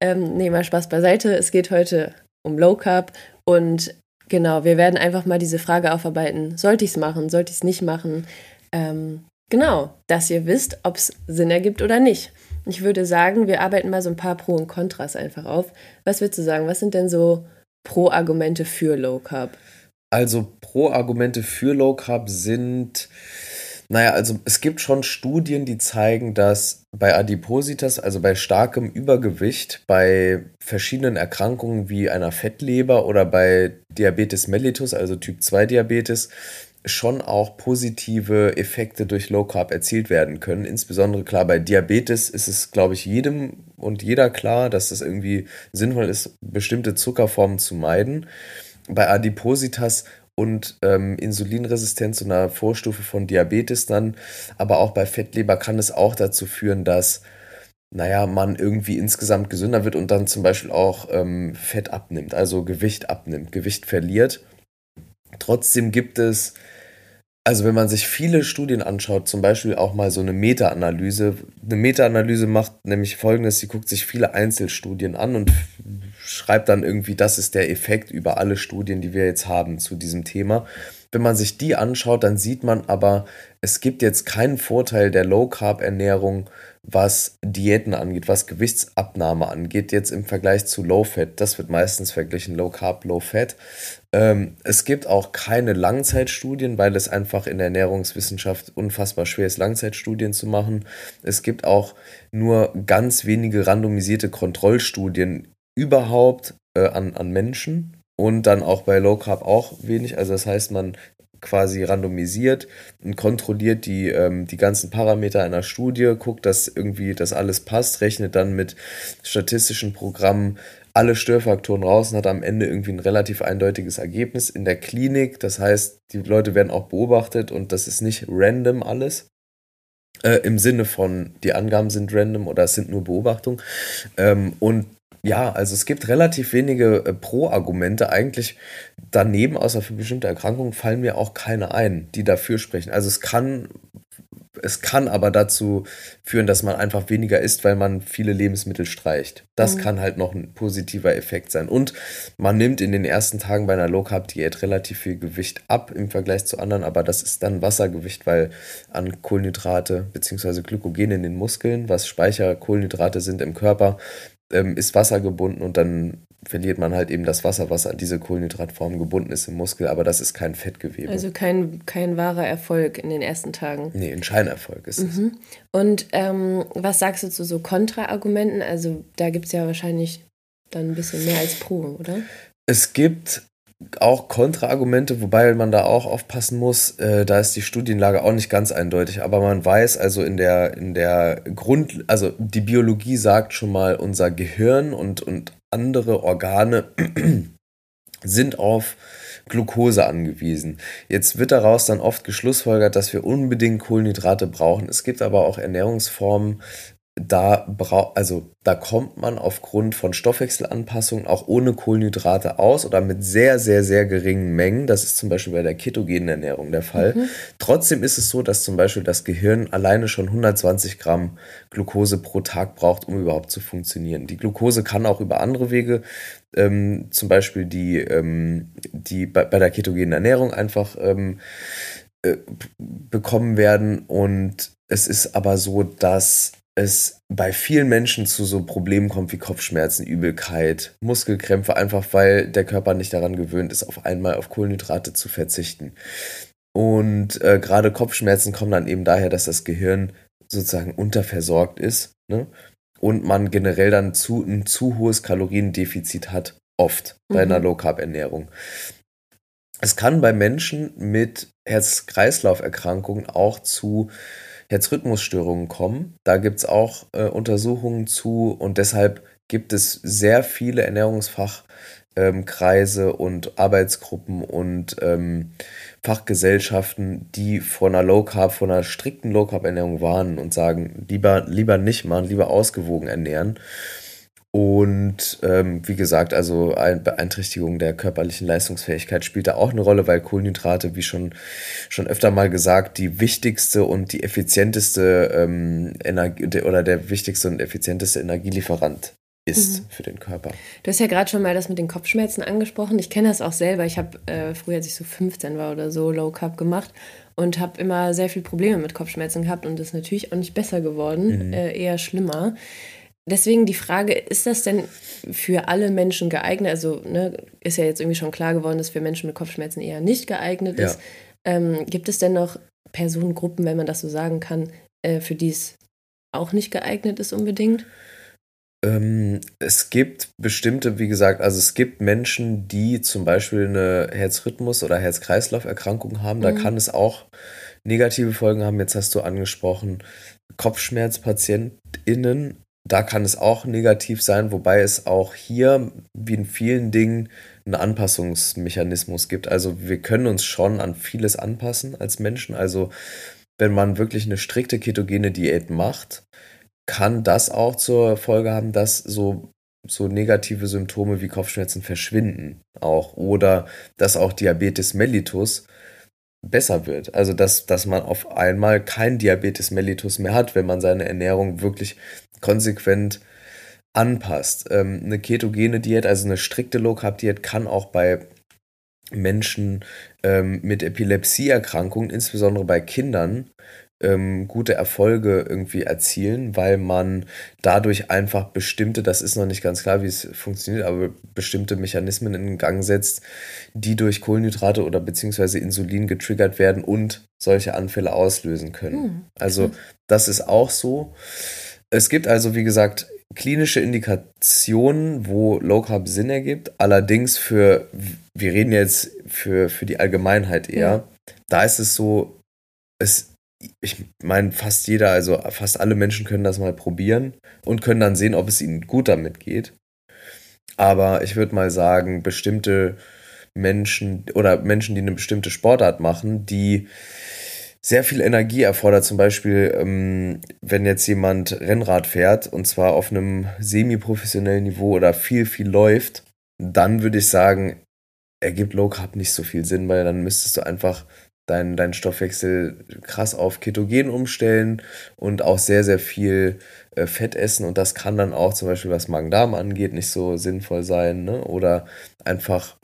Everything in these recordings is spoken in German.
Ähm, nee, mal Spaß beiseite. Es geht heute um Low Carb und genau, wir werden einfach mal diese Frage aufarbeiten. Sollte ich es machen? Sollte ich es nicht machen? Ähm, genau, dass ihr wisst, ob es Sinn ergibt oder nicht. Ich würde sagen, wir arbeiten mal so ein paar Pro und Kontras einfach auf. Was würdest du sagen? Was sind denn so Pro-Argumente für Low Carb? Also Pro-Argumente für Low Carb sind naja, also es gibt schon Studien, die zeigen, dass bei Adipositas, also bei starkem Übergewicht, bei verschiedenen Erkrankungen wie einer Fettleber oder bei Diabetes mellitus, also Typ 2 Diabetes, schon auch positive Effekte durch Low Carb erzielt werden können. Insbesondere klar bei Diabetes ist es, glaube ich, jedem und jeder klar, dass es irgendwie sinnvoll ist, bestimmte Zuckerformen zu meiden. Bei Adipositas und ähm, Insulinresistenz, so einer Vorstufe von Diabetes dann. Aber auch bei Fettleber kann es auch dazu führen, dass, naja, man irgendwie insgesamt gesünder wird und dann zum Beispiel auch ähm, Fett abnimmt, also Gewicht abnimmt, Gewicht verliert. Trotzdem gibt es also wenn man sich viele Studien anschaut, zum Beispiel auch mal so eine Meta-Analyse, eine Meta-Analyse macht nämlich folgendes, sie guckt sich viele Einzelstudien an und schreibt dann irgendwie, das ist der Effekt über alle Studien, die wir jetzt haben zu diesem Thema. Wenn man sich die anschaut, dann sieht man aber, es gibt jetzt keinen Vorteil der Low-Carb-Ernährung, was Diäten angeht, was Gewichtsabnahme angeht, jetzt im Vergleich zu Low-Fat. Das wird meistens verglichen, Low-Carb, Low-Fat. Ähm, es gibt auch keine Langzeitstudien, weil es einfach in der Ernährungswissenschaft unfassbar schwer ist, Langzeitstudien zu machen. Es gibt auch nur ganz wenige randomisierte Kontrollstudien überhaupt äh, an, an Menschen und dann auch bei Low Carb auch wenig. Also das heißt, man quasi randomisiert und kontrolliert die, ähm, die ganzen Parameter einer Studie, guckt, dass irgendwie das alles passt, rechnet dann mit statistischen Programmen alle Störfaktoren raus und hat am Ende irgendwie ein relativ eindeutiges Ergebnis in der Klinik. Das heißt, die Leute werden auch beobachtet und das ist nicht random alles. Äh, Im Sinne von, die Angaben sind random oder es sind nur Beobachtungen. Ähm, und ja, also es gibt relativ wenige äh, Pro-Argumente. Eigentlich daneben, außer für bestimmte Erkrankungen, fallen mir auch keine ein, die dafür sprechen. Also es kann, es kann aber dazu führen, dass man einfach weniger isst, weil man viele Lebensmittel streicht. Das mhm. kann halt noch ein positiver Effekt sein. Und man nimmt in den ersten Tagen bei einer Low-Carb-Diät relativ viel Gewicht ab im Vergleich zu anderen, aber das ist dann Wassergewicht, weil an Kohlenhydrate bzw. Glykogen in den Muskeln, was Speicherkohlenhydrate sind im Körper, ähm, ist Wasser gebunden und dann verliert man halt eben das Wasser, was an diese Kohlenhydratform gebunden ist im Muskel, aber das ist kein Fettgewebe. Also kein, kein wahrer Erfolg in den ersten Tagen. Nee, ein Scheinerfolg ist mhm. es. Und ähm, was sagst du zu so Kontraargumenten? Also da gibt es ja wahrscheinlich dann ein bisschen mehr als Pro, oder? Es gibt auch Kontraargumente, wobei man da auch aufpassen muss, äh, da ist die Studienlage auch nicht ganz eindeutig, aber man weiß also in der, in der Grund, also die Biologie sagt schon mal, unser Gehirn und, und andere Organe sind auf Glucose angewiesen. Jetzt wird daraus dann oft geschlussfolgert, dass wir unbedingt Kohlenhydrate brauchen. Es gibt aber auch Ernährungsformen, da braucht, also da kommt man aufgrund von Stoffwechselanpassungen auch ohne Kohlenhydrate aus oder mit sehr, sehr, sehr geringen Mengen. Das ist zum Beispiel bei der ketogenen Ernährung der Fall. Mhm. Trotzdem ist es so, dass zum Beispiel das Gehirn alleine schon 120 Gramm Glucose pro Tag braucht, um überhaupt zu funktionieren. Die Glucose kann auch über andere Wege, ähm, zum Beispiel die, ähm, die bei, bei, der ketogenen Ernährung einfach ähm, äh, bekommen werden. Und es ist aber so, dass es bei vielen Menschen zu so Problemen kommt wie Kopfschmerzen, Übelkeit, Muskelkrämpfe, einfach weil der Körper nicht daran gewöhnt ist, auf einmal auf Kohlenhydrate zu verzichten. Und äh, gerade Kopfschmerzen kommen dann eben daher, dass das Gehirn sozusagen unterversorgt ist ne? und man generell dann zu, ein zu hohes Kaloriendefizit hat, oft bei mhm. einer Low-Carb-Ernährung. Es kann bei Menschen mit Herz-Kreislauf-Erkrankungen auch zu Herzrhythmusstörungen kommen. Da gibt es auch äh, Untersuchungen zu und deshalb gibt es sehr viele Ernährungsfachkreise ähm, und Arbeitsgruppen und ähm, Fachgesellschaften, die von einer Low Carb, von einer strikten Low Carb Ernährung warnen und sagen, lieber, lieber nicht machen, lieber ausgewogen ernähren. Und ähm, wie gesagt, also eine Beeinträchtigung der körperlichen Leistungsfähigkeit spielt da auch eine Rolle, weil Kohlenhydrate, wie schon, schon öfter mal gesagt, die wichtigste und die effizienteste ähm, Energie oder der wichtigste und effizienteste Energielieferant ist mhm. für den Körper. Du hast ja gerade schon mal das mit den Kopfschmerzen angesprochen. Ich kenne das auch selber. Ich habe äh, früher, als ich so 15 war oder so, Low Carb gemacht und habe immer sehr viel Probleme mit Kopfschmerzen gehabt und das ist natürlich auch nicht besser geworden, mhm. äh, eher schlimmer. Deswegen die Frage, ist das denn für alle Menschen geeignet? Also ne, ist ja jetzt irgendwie schon klar geworden, dass für Menschen mit Kopfschmerzen eher nicht geeignet ist. Ja. Ähm, gibt es denn noch Personengruppen, wenn man das so sagen kann, äh, für die es auch nicht geeignet ist unbedingt? Ähm, es gibt bestimmte, wie gesagt, also es gibt Menschen, die zum Beispiel eine Herzrhythmus- oder Herz-Kreislauf-Erkrankung haben. Da mhm. kann es auch negative Folgen haben. Jetzt hast du angesprochen, KopfschmerzpatientInnen da kann es auch negativ sein, wobei es auch hier, wie in vielen Dingen, einen Anpassungsmechanismus gibt. Also wir können uns schon an vieles anpassen als Menschen. Also wenn man wirklich eine strikte ketogene Diät macht, kann das auch zur Folge haben, dass so, so negative Symptome wie Kopfschmerzen verschwinden auch. Oder dass auch Diabetes mellitus besser wird. Also dass, dass man auf einmal kein Diabetes mellitus mehr hat, wenn man seine Ernährung wirklich konsequent anpasst. Ähm, eine ketogene Diät, also eine strikte Low Carb Diät, kann auch bei Menschen ähm, mit Epilepsieerkrankungen, insbesondere bei Kindern, ähm, gute Erfolge irgendwie erzielen, weil man dadurch einfach bestimmte, das ist noch nicht ganz klar, wie es funktioniert, aber bestimmte Mechanismen in Gang setzt, die durch Kohlenhydrate oder beziehungsweise Insulin getriggert werden und solche Anfälle auslösen können. Hm. Also das ist auch so. Es gibt also, wie gesagt, klinische Indikationen, wo Low Carb Sinn ergibt. Allerdings für, wir reden jetzt für, für die Allgemeinheit eher, ja. da ist es so, es, ich meine, fast jeder, also fast alle Menschen können das mal probieren und können dann sehen, ob es ihnen gut damit geht. Aber ich würde mal sagen, bestimmte Menschen oder Menschen, die eine bestimmte Sportart machen, die sehr viel Energie erfordert. Zum Beispiel, ähm, wenn jetzt jemand Rennrad fährt und zwar auf einem semi-professionellen Niveau oder viel, viel läuft, dann würde ich sagen, ergibt Low Carb nicht so viel Sinn, weil dann müsstest du einfach deinen dein Stoffwechsel krass auf Ketogen umstellen und auch sehr, sehr viel äh, Fett essen. Und das kann dann auch zum Beispiel, was Magen-Darm angeht, nicht so sinnvoll sein. Ne? Oder einfach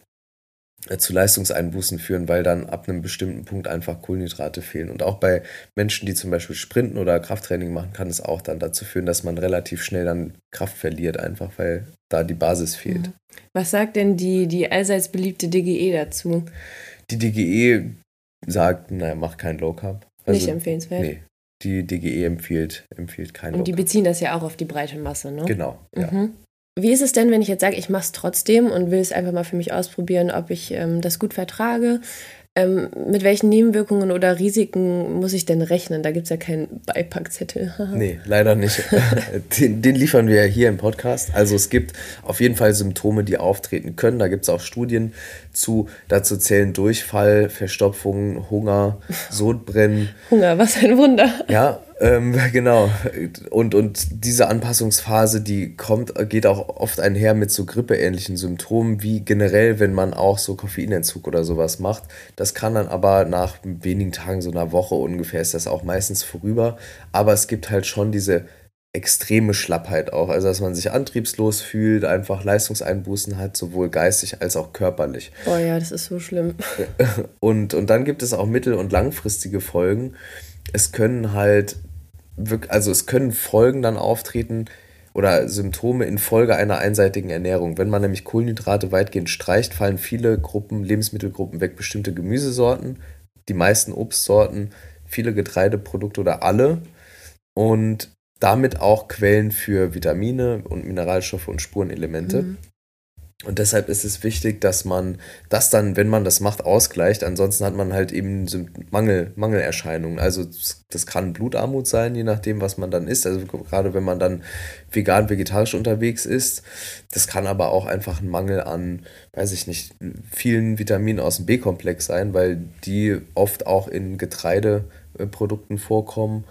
äh, zu Leistungseinbußen führen, weil dann ab einem bestimmten Punkt einfach Kohlenhydrate fehlen. Und auch bei Menschen, die zum Beispiel Sprinten oder Krafttraining machen, kann es auch dann dazu führen, dass man relativ schnell dann Kraft verliert, einfach weil da die Basis fehlt. Mhm. Was sagt denn die, die allseits beliebte DGE dazu? Die DGE sagt, naja, mach kein Low Carb. Also, Nicht empfehlenswert? Nee, die DGE empfiehlt, empfiehlt kein Low Carb. Und die beziehen das ja auch auf die breite Masse, ne? Genau, ja. Mhm. Wie ist es denn, wenn ich jetzt sage, ich mache es trotzdem und will es einfach mal für mich ausprobieren, ob ich ähm, das gut vertrage? Ähm, mit welchen Nebenwirkungen oder Risiken muss ich denn rechnen? Da gibt es ja keinen Beipackzettel. nee, leider nicht. den, den, liefern wir ja hier im Podcast. Also es gibt auf jeden Fall Symptome, die auftreten können. Da gibt es auch Studien zu. Dazu zählen Durchfall, Verstopfung, Hunger, Sodbrennen. Hunger, was ein Wunder. Ja, ähm, genau. Und, und diese Anpassungsphase, die kommt, geht auch oft einher mit so grippeähnlichen Symptomen, wie generell, wenn man auch so Koffeinentzug oder sowas macht. Das kann dann aber nach wenigen Tagen, so einer Woche ungefähr, ist das auch meistens vorüber. Aber es gibt halt schon diese extreme Schlappheit auch. Also, dass man sich antriebslos fühlt, einfach Leistungseinbußen hat, sowohl geistig als auch körperlich. Boah, ja, das ist so schlimm. Und, und dann gibt es auch mittel- und langfristige Folgen. Es können halt also es können Folgen dann auftreten oder Symptome infolge einer einseitigen Ernährung. Wenn man nämlich Kohlenhydrate weitgehend streicht, fallen viele Gruppen, Lebensmittelgruppen weg, bestimmte Gemüsesorten, die meisten Obstsorten, viele Getreideprodukte oder alle und damit auch Quellen für Vitamine und Mineralstoffe und Spurenelemente. Mhm. Und deshalb ist es wichtig, dass man das dann, wenn man das macht, ausgleicht. Ansonsten hat man halt eben Mangel, Mangelerscheinungen. Also das kann Blutarmut sein, je nachdem, was man dann isst. Also gerade wenn man dann vegan, vegetarisch unterwegs ist. Das kann aber auch einfach ein Mangel an, weiß ich nicht, vielen Vitaminen aus dem B-Komplex sein, weil die oft auch in Getreideprodukten vorkommen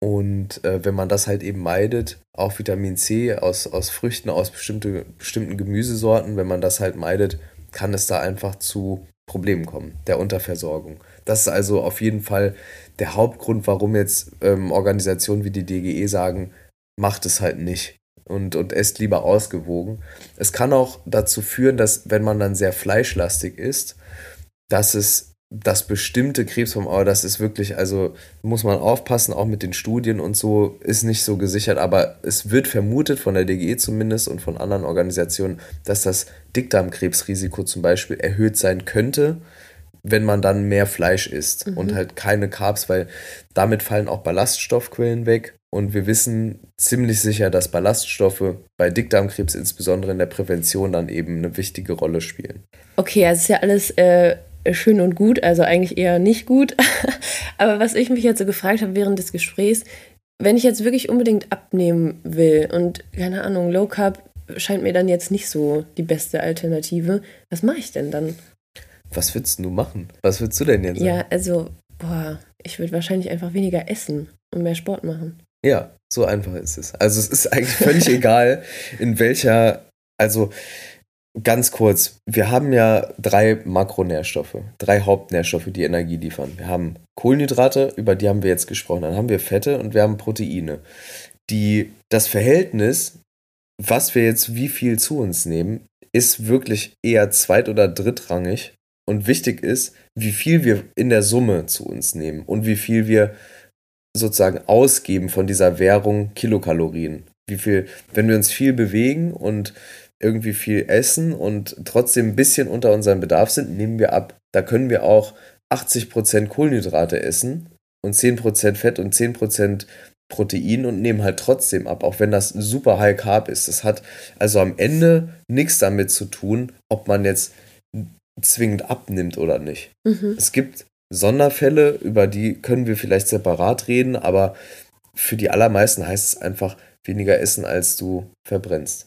und äh, wenn man das halt eben meidet, auch Vitamin C aus, aus Früchten, aus bestimmte, bestimmten Gemüsesorten, wenn man das halt meidet, kann es da einfach zu Problemen kommen, der Unterversorgung. Das ist also auf jeden Fall der Hauptgrund, warum jetzt ähm, Organisationen wie die DGE sagen, macht es halt nicht und, und esst lieber ausgewogen. Es kann auch dazu führen, dass wenn man dann sehr fleischlastig ist, dass es dass bestimmte Krebsformen, aber das ist wirklich, also muss man aufpassen, auch mit den Studien und so, ist nicht so gesichert, aber es wird vermutet, von der DGE zumindest und von anderen Organisationen, dass das Dickdarmkrebsrisiko zum Beispiel erhöht sein könnte, wenn man dann mehr Fleisch isst mhm. und halt keine Carbs, weil damit fallen auch Ballaststoffquellen weg. Und wir wissen ziemlich sicher, dass Ballaststoffe bei Dickdarmkrebs insbesondere in der Prävention dann eben eine wichtige Rolle spielen. Okay, also ist ja alles äh, schön und gut, also eigentlich eher nicht gut. Aber was ich mich jetzt so gefragt habe während des Gesprächs, wenn ich jetzt wirklich unbedingt abnehmen will und keine Ahnung, Low Carb scheint mir dann jetzt nicht so die beste Alternative, was mache ich denn dann? Was würdest du machen? Was würdest du denn jetzt sagen? Ja, also, boah, ich würde wahrscheinlich einfach weniger essen und mehr Sport machen. Ja, so einfach ist es. Also es ist eigentlich völlig egal, in welcher, also Ganz kurz, wir haben ja drei Makronährstoffe, drei Hauptnährstoffe, die Energie liefern. Wir haben Kohlenhydrate, über die haben wir jetzt gesprochen, dann haben wir Fette und wir haben Proteine. Die, das Verhältnis, was wir jetzt wie viel zu uns nehmen, ist wirklich eher zweit- oder drittrangig. Und wichtig ist, wie viel wir in der Summe zu uns nehmen und wie viel wir sozusagen ausgeben von dieser Währung Kilokalorien. Wie viel, wenn wir uns viel bewegen und irgendwie viel essen und trotzdem ein bisschen unter unserem Bedarf sind, nehmen wir ab. Da können wir auch 80% Kohlenhydrate essen und 10% Fett und 10% Protein und nehmen halt trotzdem ab, auch wenn das super High Carb ist. Das hat also am Ende nichts damit zu tun, ob man jetzt zwingend abnimmt oder nicht. Mhm. Es gibt Sonderfälle, über die können wir vielleicht separat reden, aber für die allermeisten heißt es einfach weniger essen, als du verbrennst.